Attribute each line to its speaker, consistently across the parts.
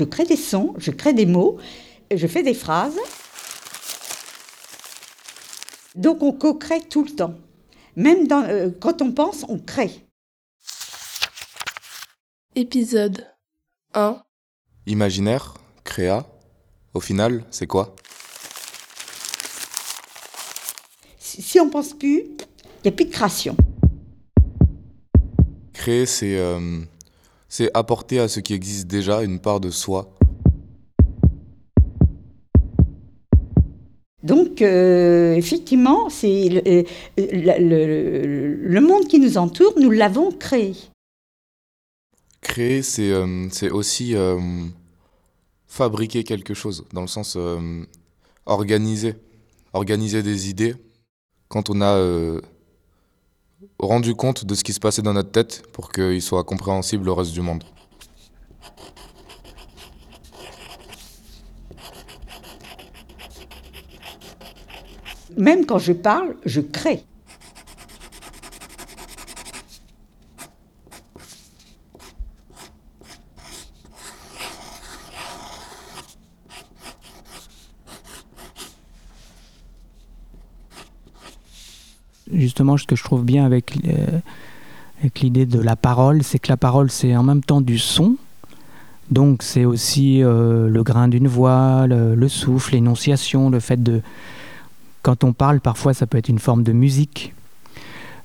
Speaker 1: je crée des sons, je crée des mots, je fais des phrases. Donc on co-crée tout le temps. Même euh, quand on pense, on crée.
Speaker 2: Épisode 1
Speaker 3: Imaginaire, créa, au final, c'est quoi?
Speaker 1: Si on pense plus, il n'y a plus de création.
Speaker 3: Créer, c'est euh, c'est apporter à ce qui existe déjà une part de soi.
Speaker 1: Donc, euh, effectivement, c'est le, le, le, monde qui nous entoure, nous l'avons créé.
Speaker 3: Créer, c'est euh, c'est aussi fabriquer quelque chose, dans le sens organiser. Organiser des idées. Quand on a rendu compte de ce qui se passait dans notre tête pour qu'il soit compréhensible au reste du monde.
Speaker 1: Même quand je parle, je crée.
Speaker 4: Justement, ce que je trouve bien avec, euh, avec l'idée de la parole, c'est que la parole, c'est en même temps du son. Donc, c'est aussi euh, le grain d'une voix, le, souffle, l'énonciation, le fait de. Quand on parle, parfois, ça peut être une forme de musique.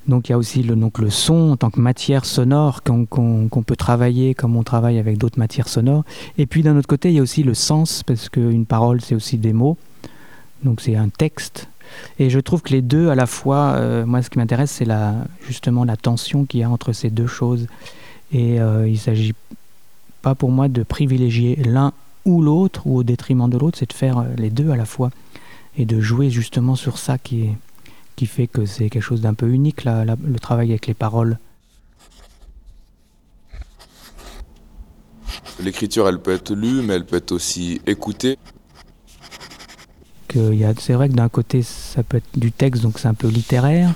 Speaker 4: Donc, il y a aussi le, donc, le son en tant que matière sonore qu'on peut travailler comme on travaille avec d'autres matières sonores. Et puis, d'un autre côté, il y a aussi le sens, parce qu'une parole, c'est aussi des mots. Donc, c'est un texte. Et je trouve que les deux, à la fois, euh, moi, ce qui m'intéresse, c'est la, justement la tension qu'il y a entre ces deux choses. Et euh, il ne s'agit pas pour moi de privilégier l'un ou l'autre, ou au détriment de l'autre, c'est de faire euh, les deux à la fois. Et de jouer justement sur ça qui, qui fait que c'est quelque chose d'un peu unique, le travail avec les paroles.
Speaker 3: L'écriture, elle peut être lue, mais elle peut être aussi écoutée
Speaker 4: c'est vrai que d'un côté, ça peut être du texte, donc c'est un peu littéraire,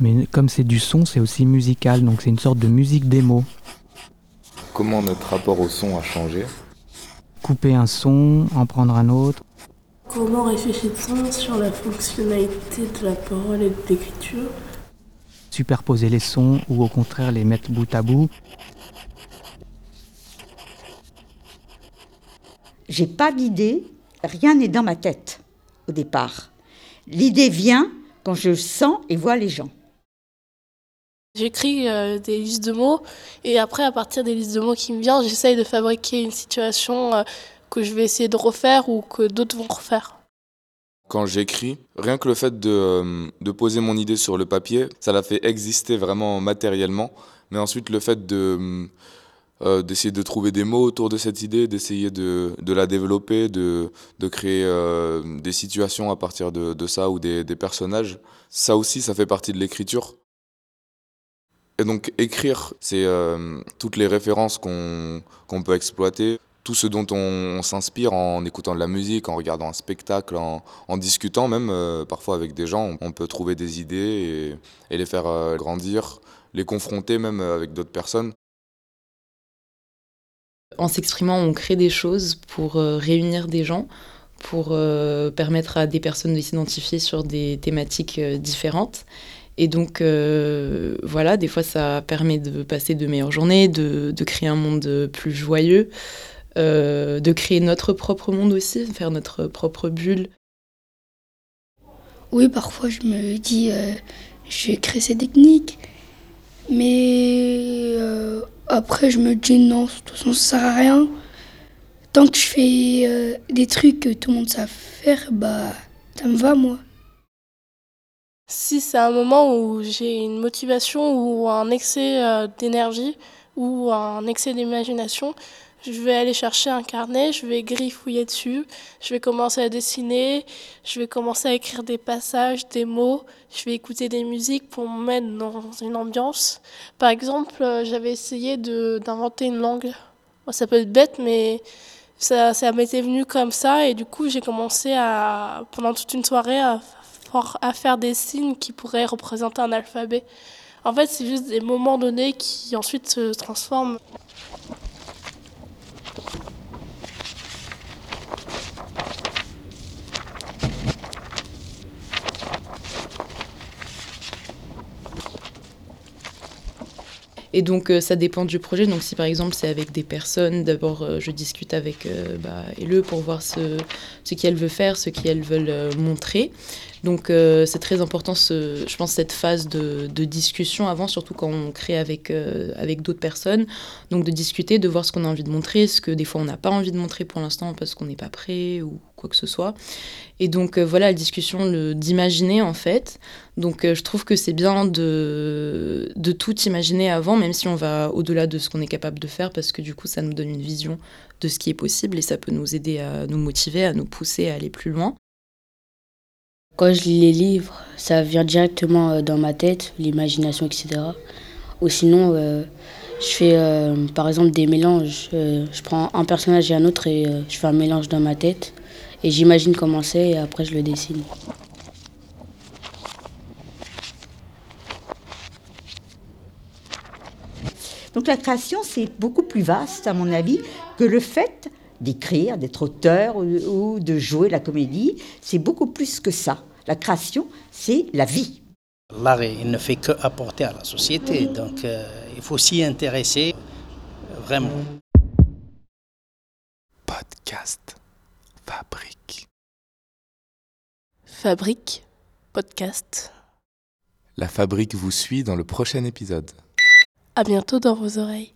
Speaker 4: mais comme c'est du son, c'est aussi musical, donc c'est une sorte de musique démo.
Speaker 3: Comment notre rapport au son a changé?
Speaker 4: Couper un son, en prendre un autre.
Speaker 2: Comment réfléchit-on sur la fonctionnalité de la parole et de l'écriture?
Speaker 4: Superposer les sons ou au contraire les mettre bout à bout.
Speaker 1: J'ai pas d'idée, rien n'est dans ma tête au départ. L'idée vient quand je sens et vois les gens.
Speaker 2: J'écris euh, des listes de mots et après, à partir des listes de mots qui me viennent, j'essaye de fabriquer une situation euh, que je vais essayer de refaire ou que d'autres vont refaire.
Speaker 3: Quand j'écris, rien que le fait de, euh, de, poser mon idée sur le papier, ça la fait exister vraiment matériellement. Mais ensuite, le fait de euh, d'essayer de trouver des mots autour de cette idée, d'essayer de, de, la développer, de, de créer euh, des situations à partir de, de ça ou des, des, personnages. Ça aussi, ça fait partie de l'écriture. Et donc écrire, c'est euh, toutes les références qu'on qu'on peut exploiter, tout ce dont on, s'inspire en écoutant de la musique, en regardant un spectacle, en, en discutant même parfois avec des gens. On peut trouver des idées et les faire grandir, les confronter même avec d'autres personnes.
Speaker 5: En s'exprimant, on crée des choses pour euh, réunir des gens, pour euh, permettre à des personnes de s'identifier sur des thématiques euh, différentes. Et donc, voilà, des fois, ça permet de passer de meilleures journées, de, créer un monde plus joyeux, de créer notre propre monde aussi, faire notre propre bulle.
Speaker 6: Oui, parfois, je me dis, je vais créer ces techniques, mais après, je me dis non, de toute façon, ça sert à rien. Tant que je fais euh, des trucs que tout le monde sait faire, bah, ça me va, moi.
Speaker 2: Si c'est un moment où j'ai une motivation ou un excès euh, d'énergie ou un excès d'imagination, je vais aller chercher un carnet, je vais griffouiller dessus, je vais commencer à dessiner, je vais commencer à écrire des passages, des mots, je vais écouter des musiques pour me mettre dans une ambiance. Par exemple, euh, j'avais essayé d'inventer une langue. Ça peut être bête, mais ça, ça m'était venu comme ça et du coup j'ai commencé à, pendant toute une soirée à, à faire des signes qui pourraient représenter un alphabet. En fait, c'est juste des moments donnés qui ensuite se transforment.
Speaker 5: Et donc, euh, ça dépend du projet. Donc, si par exemple, c'est avec des personnes, d'abord, euh, je discute avec euh, bah, Ele pour voir ce, ce qu'elle veut faire, ce qu'elles veulent montrer. Donc, euh, c'est très important, je pense, cette phase de, discussion avant, surtout quand on crée avec, euh, avec d'autres personnes. Donc, de discuter, de voir ce qu'on a envie de montrer, ce que des fois on n'a pas envie de montrer pour l'instant parce qu'on n'est pas prêt ou quoi que ce soit. Et donc, euh, voilà, la discussion d'imaginer en fait. Donc, je trouve que c'est bien de, de tout imaginer avant, même si on va au-delà de ce qu'on est capable de faire, parce que du coup, ça nous donne une vision de ce qui est possible et ça peut nous aider à nous motiver, à nous pousser à aller plus loin.
Speaker 7: Quand je lis les livres, ça vient directement euh, dans ma tête, l'imagination, etc. Ou sinon, euh, je fais euh, par exemple des mélanges. Je prends un personnage et un autre et je fais un mélange dans ma tête. Et j'imagine comment c'est et après je le dessine.
Speaker 1: Donc la création, c'est beaucoup plus vaste, à mon avis, que le fait d'écrire, d'être auteur ou, ou de jouer la comédie. C'est beaucoup plus que ça. La création, c'est la vie.
Speaker 8: L'art, il ne fait que apporter à la société, donc euh, il faut s'y intéresser vraiment.
Speaker 3: Podcast Fabrique.
Speaker 2: Fabrique, podcast.
Speaker 3: La fabrique vous suit dans le prochain épisode.
Speaker 2: À bientôt dans vos oreilles.